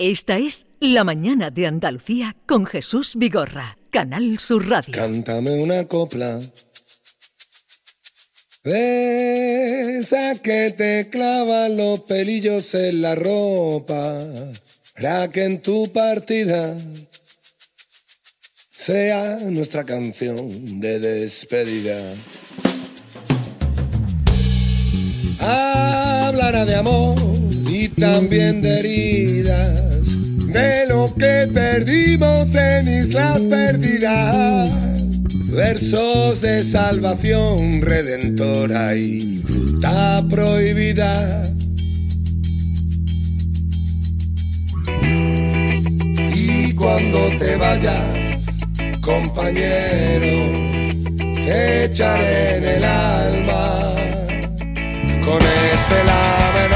Esta es La Mañana de Andalucía con Jesús Vigorra, Canal Sur Radio. Cántame una copla. Esa que te clavan los pelillos en la ropa. Para que en tu partida sea nuestra canción de despedida. Hablará de amor y también de que perdimos en Islas Perdidas. Versos de salvación redentora y fruta prohibida. Y cuando te vayas, compañero, te echaré en el alma con este la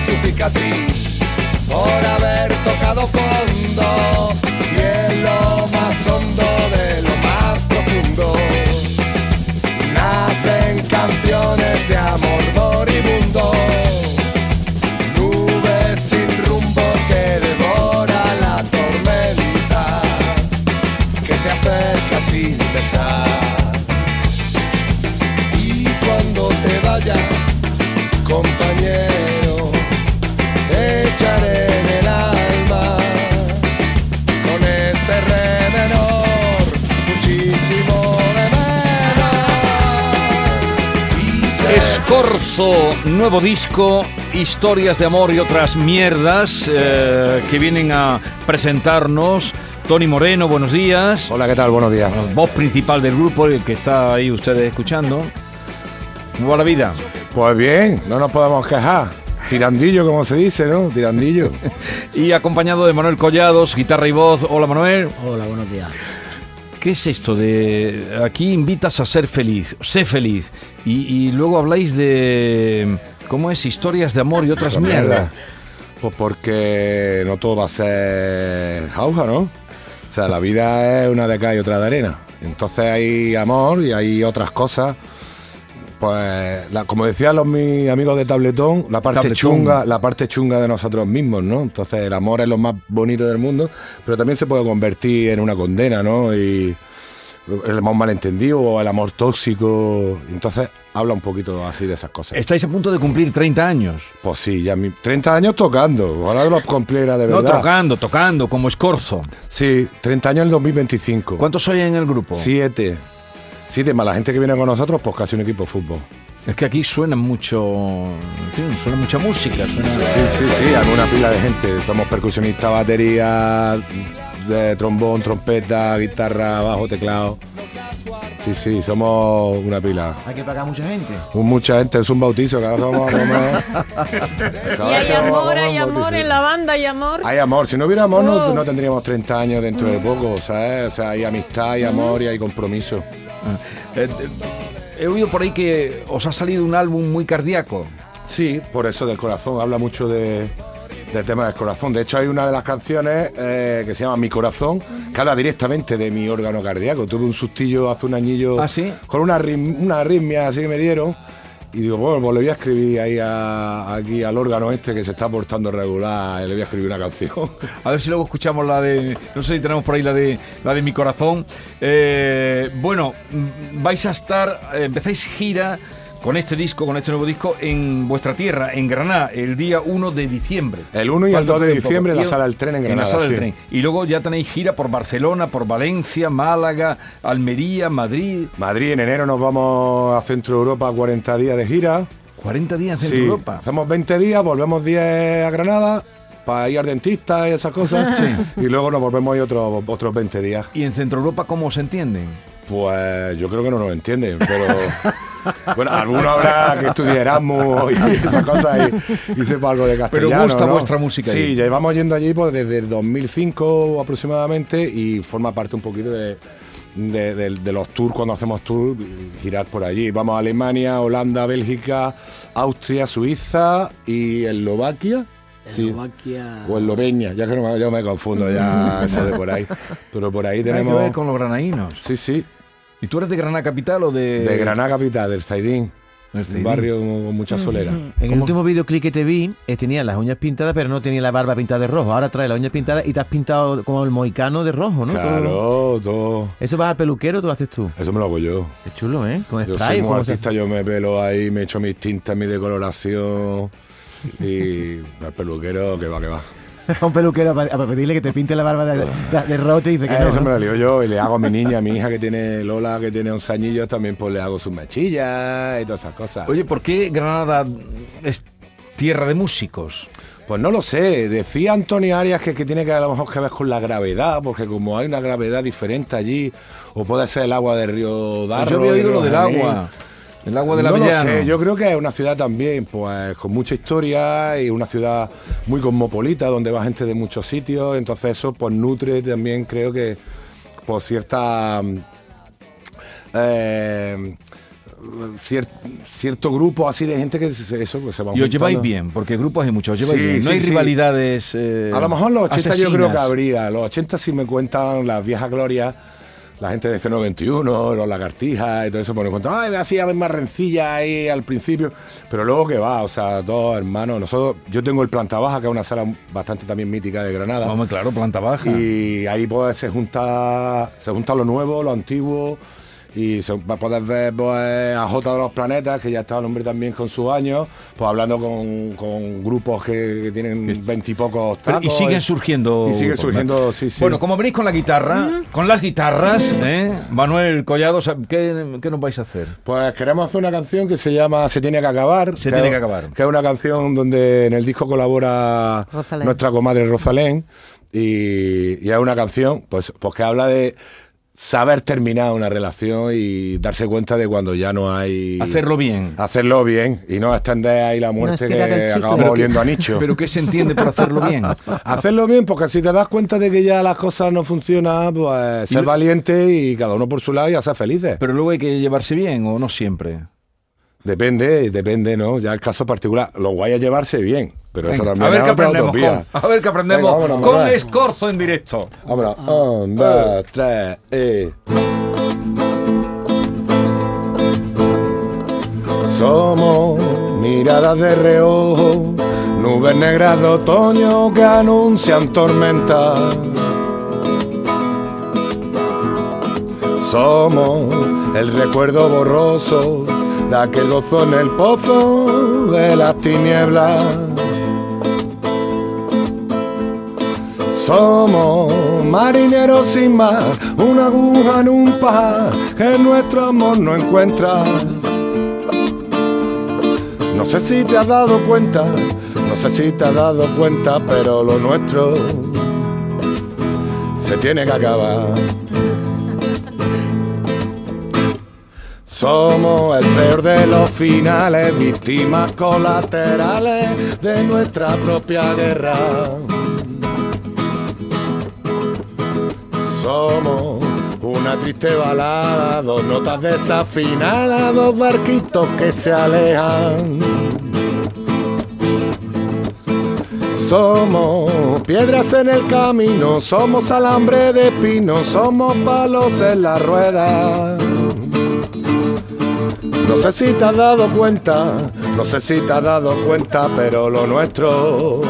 muestran su cicatriz por haber tocado fondo y en lo más hondo de lo más profundo. Nacen canciones de amor moribundo nubes sin rumbo que devora la tormenta que se acerca sin cesar Nuevo disco, historias de amor y otras mierdas eh, que vienen a presentarnos. Tony Moreno, buenos días. Hola, ¿qué tal? Buenos días. Voz principal del grupo, el que está ahí ustedes escuchando. ¿Cómo va la vida? Pues bien, no nos podemos quejar. Tirandillo, como se dice, ¿no? Tirandillo. Y acompañado de Manuel Collados, guitarra y voz. Hola Manuel. Hola, buenos días. ¿Qué es esto de aquí invitas a ser feliz, sé feliz? Y, y luego habláis de, ¿cómo es? Historias de amor y otras Pues mierdas. Pues porque no todo va a ser jauja, ¿no? O sea, la vida es una de acá y otra de arena. Entonces hay amor y hay otras cosas. Pues, la- como decían los mis amigos de Tabletón, la parte Tabletón. chunga, la parte chunga de nosotros mismos, ¿no? Entonces el amor es lo más bonito del mundo, pero también se puede convertir en una condena, ¿no? Y el amor malentendido o el amor tóxico. Entonces habla un poquito así de esas cosas. Estáis a punto de cumplir 30 años. Pues sí, ya mi, 30 años tocando. Ahora los cumpliera de No, verdad. tocando, tocando, como escorzo. Sí, 30 años en el 2025. ¿Cuántos sois en el grupo? Siete. Siete, más la gente que viene con nosotros, pues casi un equipo de fútbol. Es que aquí suena mucho, en fin, suena mucha música. Suena... Sí, sí, sí, hay una pila de gente. Somos percusionistas, batería, de trombón, trompeta, guitarra, bajo, teclado. Sí, sí, somos una pila. Hay que pagar mucha gente. Un- Mucha gente, es un bautizo, que ahora vamos a comer. Y hay amor, hay amor en la banda, hay amor. Hay amor, si no hubiera amor no, Oh. no tendríamos 30 años dentro de poco, ¿sabes? O sea, hay amistad, hay amor y hay compromiso. Eh, eh, he oído por ahí que os ha salido un álbum muy cardíaco. Sí, por eso del corazón, habla mucho de, del tema del corazón. De hecho, hay una de las canciones eh, que se llama Mi corazón, que habla directamente de mi órgano cardíaco. Tuve un sustillo hace un añillo ¿Ah, sí? con una, una arritmia así que me dieron. Y digo, bueno, pues le voy a escribir ahí a- aquí al órgano este que se está portando regular, le voy a escribir una canción. A ver si luego escuchamos la de. No sé si tenemos por ahí la de la de mi corazón. Eh, bueno, vais a estar. eh, empezáis gira con este disco, con este nuevo disco, en vuestra tierra, en Granada, el día 1 de diciembre. El 1 y el Falta 2 de diciembre en la sala del tren en Granada. la sala del tren. Y luego ya tenéis gira por Barcelona, por Valencia, Málaga, Almería, Madrid. Madrid, en enero nos vamos a Centro Europa 40 días de gira. 40 días en Centro Europa. Hacemos 20 días, volvemos 10 a Granada para ir al dentista y esas cosas. Y luego nos volvemos ahí otros, otros 20 días. ¿Y en Centro Europa cómo se entienden? Pues yo creo que no nos entienden, pero Bueno, alguno habrá que estudie Erasmus y esas cosas y, y sepa algo de castellano. gusta ¿no? vuestra música Sí, allí. llevamos yendo allí pues, desde el 2005 aproximadamente y forma parte un poquito de, de- de- de los tours, cuando hacemos tours, girar por allí. Vamos a Alemania, Holanda, Bélgica, Austria, Suiza y Eslovaquia. Sí. Eslovaquia. O Eslovenia, ya que no me, yo me confundo ya eso de por ahí. Pero por ahí Hay que tenemos... ver con los granaínos. Sí, sí, ¿Y tú eres de Granada Capital o de...? de Granada Capital, del Zaidín. Un barrio con mucha solera. En el último videoclip que te vi, eh, tenía las uñas pintadas, pero no tenía la barba pintada de rojo. Ahora trae las uñas pintadas y te has pintado como el moicano de rojo, ¿no? Claro, todo. ¿Eso vas al peluquero o tú lo haces tú? Eso me lo hago yo. Qué chulo, ¿eh? Con Yo spray. soy muy ¿cómo se artista, yo me pelo ahí, me echo mis tintas, mi decoloración. Y al peluquero, que va, que va. A un peluquero para, para pedirle que te pinte la barba de, de, de rojo y dice que Eh, no. eso ¿no? me lo lío yo y le hago a mi niña, a mi hija que tiene Lola, que tiene 11 añillos, también pues le hago sus mechillas y todas esas cosas. Oye, ¿por qué Granada es tierra de músicos? Pues no lo sé, decía Antonio Arias que, que tiene que a lo mejor que ver con la gravedad, porque como hay una gravedad diferente allí, o puede ser el agua del río Darro. Pues yo había oído lo del agua. El agua del no lo Avellano. sé, yo creo que es una ciudad también, pues con mucha historia y una ciudad muy cosmopolita, donde va gente de muchos sitios, entonces eso pues nutre también creo que por cierta eh, cier- cierto grupo así de gente que se- eso pues se va Y os lleváis bien, porque grupos hay muchos, os lleváis Sí, bien. No sí, hay sí. rivalidades. eh, A lo mejor los 80 yo creo que habría. Los 80 si me cuentan las viejas glorias, la gente de C91, los lagartijas y todo eso, pues me cuentan, ay, así a ver más rencilla ahí al principio. Pero luego que va, o sea, todos hermanos. Nosotros, yo tengo el Planta Baja, que es una sala bastante también mítica de Granada. Vamos, claro, planta baja. Y ahí pues se junta, se junta lo nuevo, lo antiguo. Y se, va a poder ver pues, a J de los Planetas, que ya está el hombre también con sus años, pues hablando con, con grupos que, que tienen veintipocos Pero- y siguen surgiendo. Y siguen surgiendo, sí, sí. Bueno, como venís con la guitarra, con las guitarras, ¿eh? Manuel Collado, ¿sab- ¿qué, qué nos vais a hacer? Pues queremos hacer una canción que se llama Se tiene que acabar. Se tiene es- que acabar. Que es una canción donde en el disco colabora Rosalén. nuestra comadre Rosalén. Y, y es una canción pues, pues que habla de saber terminar una relación y darse cuenta de cuando ya no hay... Hacerlo bien. Hacerlo bien y no extender ahí la muerte que acabamos Pero oliendo a nicho. Pero ¿qué se entiende por hacerlo bien? Hacerlo bien, porque si te das cuenta de que ya las cosas no funcionan, pues ser lo- valiente y cada uno por su lado y a ser felices. Pero luego hay que llevarse bien o no siempre. Depende, depende, ¿no? Ya el caso particular. Lo guay es llevarse bien, pero eso Venga, también a ver qué aprendemos con, a ver qué aprendemos Venga, vámonos, con. Escorzo en directo. Vámonos. Un, dos, tres, y... Somos miradas de reojo, nubes negras de otoño que anuncian tormenta. Somos el recuerdo borroso de aquel gozo en el pozo de las tinieblas. Somos marineros sin mar, una aguja en un pajar que nuestro amor no encuentra. No sé si te has dado cuenta, no sé si te has dado cuenta, pero lo nuestro se tiene que acabar. Somos el peor de los finales, víctimas colaterales de nuestra propia guerra. Somos una triste balada, dos notas desafinadas, dos barquitos que se alejan. Somos piedras en el camino, somos alambre de pino, somos palos en la rueda. No sé si te has dado cuenta, no sé si te has dado cuenta, pero lo nuestro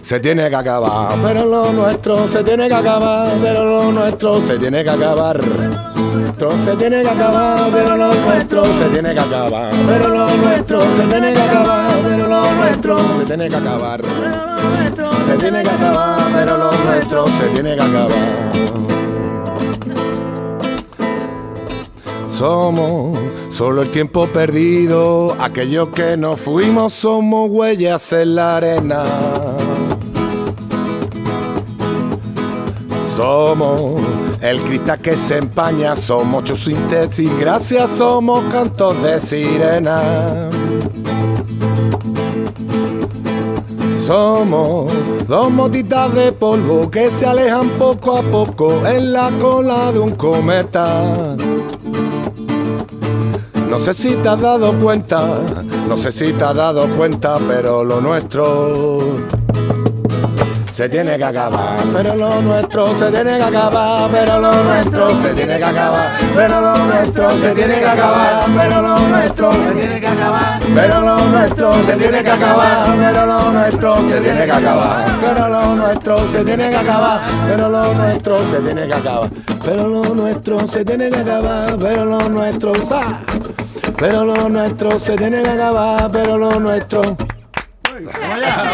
se tiene que acabar, pero lo nuestro se tiene que acabar, pero lo nuestro se tiene que acabar. Esto se tiene que acabar, pero lo nuestro se tiene que acabar, pero lo nuestro se tiene que acabar, pero lo nuestro se tiene que acabar. Se tiene que acabar, pero lo nuestro se tiene que acabar. Somos solo el tiempo perdido, aquellos que no fuimos somos huellas en la arena. Somos el cristal que se empaña, somos ocho síntesis, gracias somos cantos de sirena. Somos dos motitas de polvo que se alejan poco a poco en la cola de un cometa. No sé si te has dado cuenta, no sé si te has dado cuenta, pero lo nuestro se tiene que acabar, pero lo nuestro se tiene que acabar, pero lo nuestro se tiene que acabar, pero lo nuestro se tiene que acabar, pero lo nuestro se tiene que acabar, pero lo nuestro se tiene que acabar, pero lo nuestro se tiene que acabar, pero lo nuestro se tiene que acabar, pero lo nuestro se tiene que acabar, pero lo nuestro se tiene que acabar, pero lo nuestro, pero lo nuestro se tiene que acabar, pero lo nuestro. ¿Se entera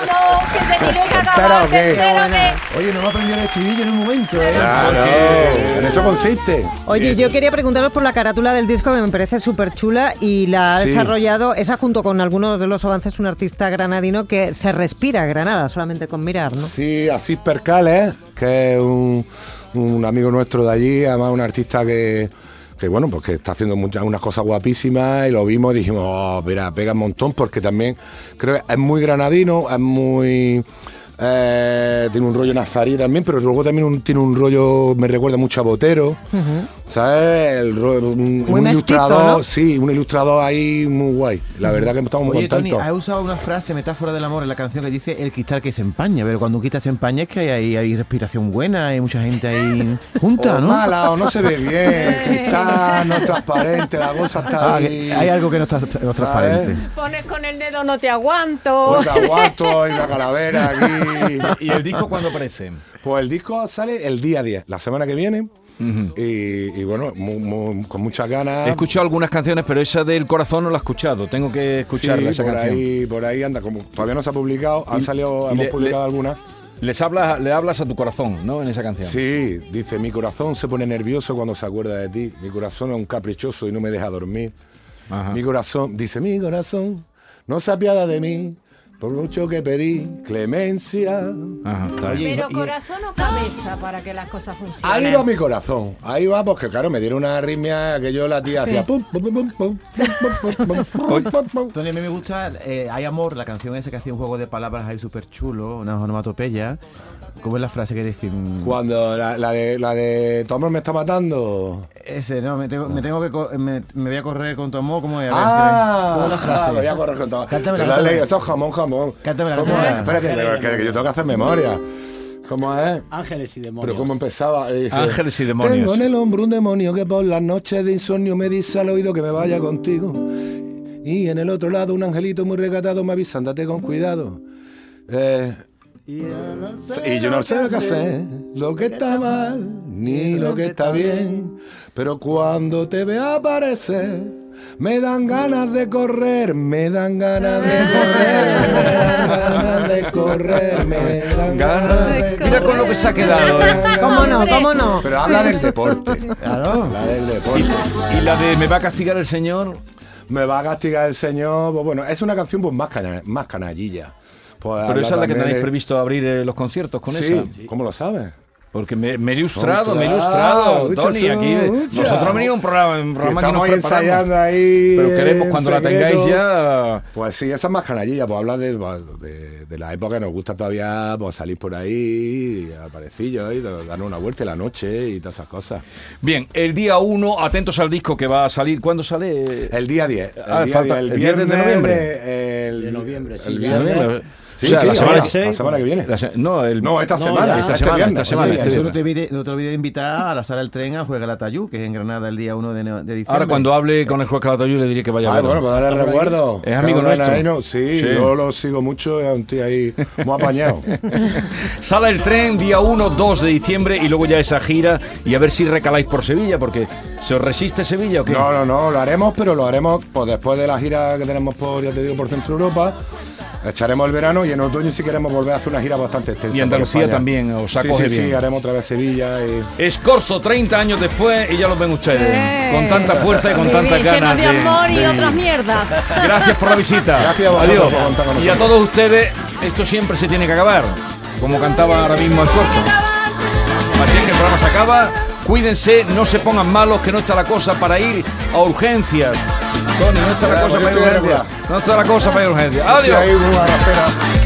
o no? Que se tiene que ¿Entera acabar. o qué? ¿Se entera o qué? Oye, no me aprendió el estribillo en un momento, ¿eh? Claro, en eso consiste. Oye, yo quería preguntaros por la carátula del disco que me parece súper chula y la ha Sí. desarrollado, esa junto con algunos de los avances, un artista granadino que se respira Granada solamente con mirar, ¿no? Sí, Asís Percales, que es un, un amigo nuestro de allí, además un artista que, que bueno, pues que está haciendo muchas, unas cosas guapísimas y lo vimos y dijimos, oh, mira, pega un montón porque también creo que es muy granadino, es muy... eh, tiene un rollo nazarí también, pero luego también un- tiene un rollo, me recuerda mucho a Botero, ¿sabes? El un, Muy un mestizo, ilustrador, ¿no? sí, un ilustrador ahí muy guay. La verdad que estamos muy Oye, Tony, contentos. has usado una frase, metáfora del amor en la canción que dice el cristal que se empaña, pero cuando un cristal se empaña es que hay, hay, hay respiración buena, hay mucha gente ahí junta, o ¿no? mala o no se ve bien, está no es transparente, la cosa está Ah, ahí. hay algo que no está no transparente. Pones con el dedo, no te aguanto. Pues aguanto y una calavera aquí. ¿Y el disco cuándo aparece? Pues el disco sale el día 10, la semana que viene. y, y bueno, con muchas ganas. He escuchado algunas canciones, pero esa del corazón no la he escuchado. Tengo que escucharla, Sí, esa por canción. ahí, por ahí anda, como todavía no se ha publicado, han salido, hemos le- publicado le- algunas. Les hablas, le hablas a tu corazón, ¿no? En esa canción. Sí, dice, mi corazón se pone nervioso cuando se acuerda de ti. Mi corazón es un caprichoso y no me deja dormir. Ajá. Mi corazón, dice, mi corazón no se apiada de mí, por mucho que pedí clemencia. Pero corazón o cabeza para que las cosas funcionen. Ahí va mi corazón. Ahí va porque, claro, me dieron una arritmia que yo la tía hacía. Tony, a mí me gusta Hay Amor, la canción esa que hacía un juego de palabras ahí súper chulo, una onomatopeya. ¿Cómo es la frase que dicen? Cuando la, de, la de tu amor me está matando. Ese, no, me tengo, me tengo que me, voy a correr con tu amor, ¿cómo es? A ver, ah, ¿cómo? Me voy a correr con tu amor. Jamón, jamón jamón. Cántamela, ¿Cómo cántamela. es? Espérate, pero es que, que yo tengo que hacer memoria. ¿Cómo es? Ángeles y demonios. Pero cómo empezaba. Dice, Ángeles y demonios. Tengo en el hombro un demonio que por las noches de insomnio me dice al oído que me vaya contigo. Y en el otro lado un angelito muy recatado me avisa, andate con cuidado. Eh, y yo no sé lo que hacer, lo que está mal, ni lo que está bien. Pero cuando te veo aparecer, me dan ganas de correr, me dan ganas de correr, me dan ganas de correr, me dan ganas de correr. Mira con lo que se ha quedado. ¿eh? ¿Cómo no? ¿Cómo no? Pero habla del deporte. Claro. Habla del deporte. Y la de Me va a castigar el Señor. Me va a castigar el Señor. Pues bueno, es una canción pues más, cana- más canallilla. Pues Pero esa es la que tenéis de- previsto abrir eh, los conciertos con sí, esa. ¿cómo lo sabes? Porque me, me he ilustrado, me he ilustrado, mucha Tony. Aquí mucha. nosotros hemos venido un programa, un Que programa que, estamos nos ahí preparamos. ensayando ahí. Pero queremos cuando la tengáis ya. Pues sí, esa es más canallilla, pues habla de, de, de la época que nos gusta todavía pues, salir por ahí, al parecillo, y darnos una vuelta en la noche y todas esas cosas. Bien, el día 1, atentos al disco que va a salir. ¿Cuándo sale? El día 10. El, Ah, día falta- 10, el 10 de noviembre. El, De noviembre, sí, El ya. viernes. Sí, O sea, sí, la semana- la semana que viene. La se- no, el, No, esta No, semana. ya. esta este semana, viernes, esta semana, este este no te, olvides, no te olvides de invitar a la sala del tren al Juez Galatayú, que es en Granada el día 1 de, diciembre. Ahora cuando hable con el juez Calatayud le diré que vaya a Ah, verlo. bueno, pues darle recuerdo. Es amigo nuestro. sí, Sí. yo lo sigo mucho, es un tío ahí muy apañado. Sala el tren día 1, 2 de diciembre y luego ya esa gira y a ver si recaláis por Sevilla, porque ¿se os resiste Sevilla o qué? No, no, no, lo haremos, pero lo haremos pues, después de la gira que tenemos por, ya te digo, por Centro Europa. Echaremos el verano y en otoño si queremos volver a hacer una gira bastante extensa. Y Andalucía también, os saco sí, sí, sí, haremos otra vez Sevilla. Y... Escorzo 30 años después y ya los ven ustedes. Con tanta fuerza y con tanta ganas. de amor y otras mierdas. Gracias por la visita. Gracias a vosotros Adiós. Por con Y a todos ustedes, esto siempre se tiene que acabar. Como cantaba ahora mismo Escorzo. Así es que el programa se acaba. Cuídense, no se pongan malos, que no está la cosa para ir a urgencias. No está la cosa para urgencia. No está la cosa urgencia. Adiós.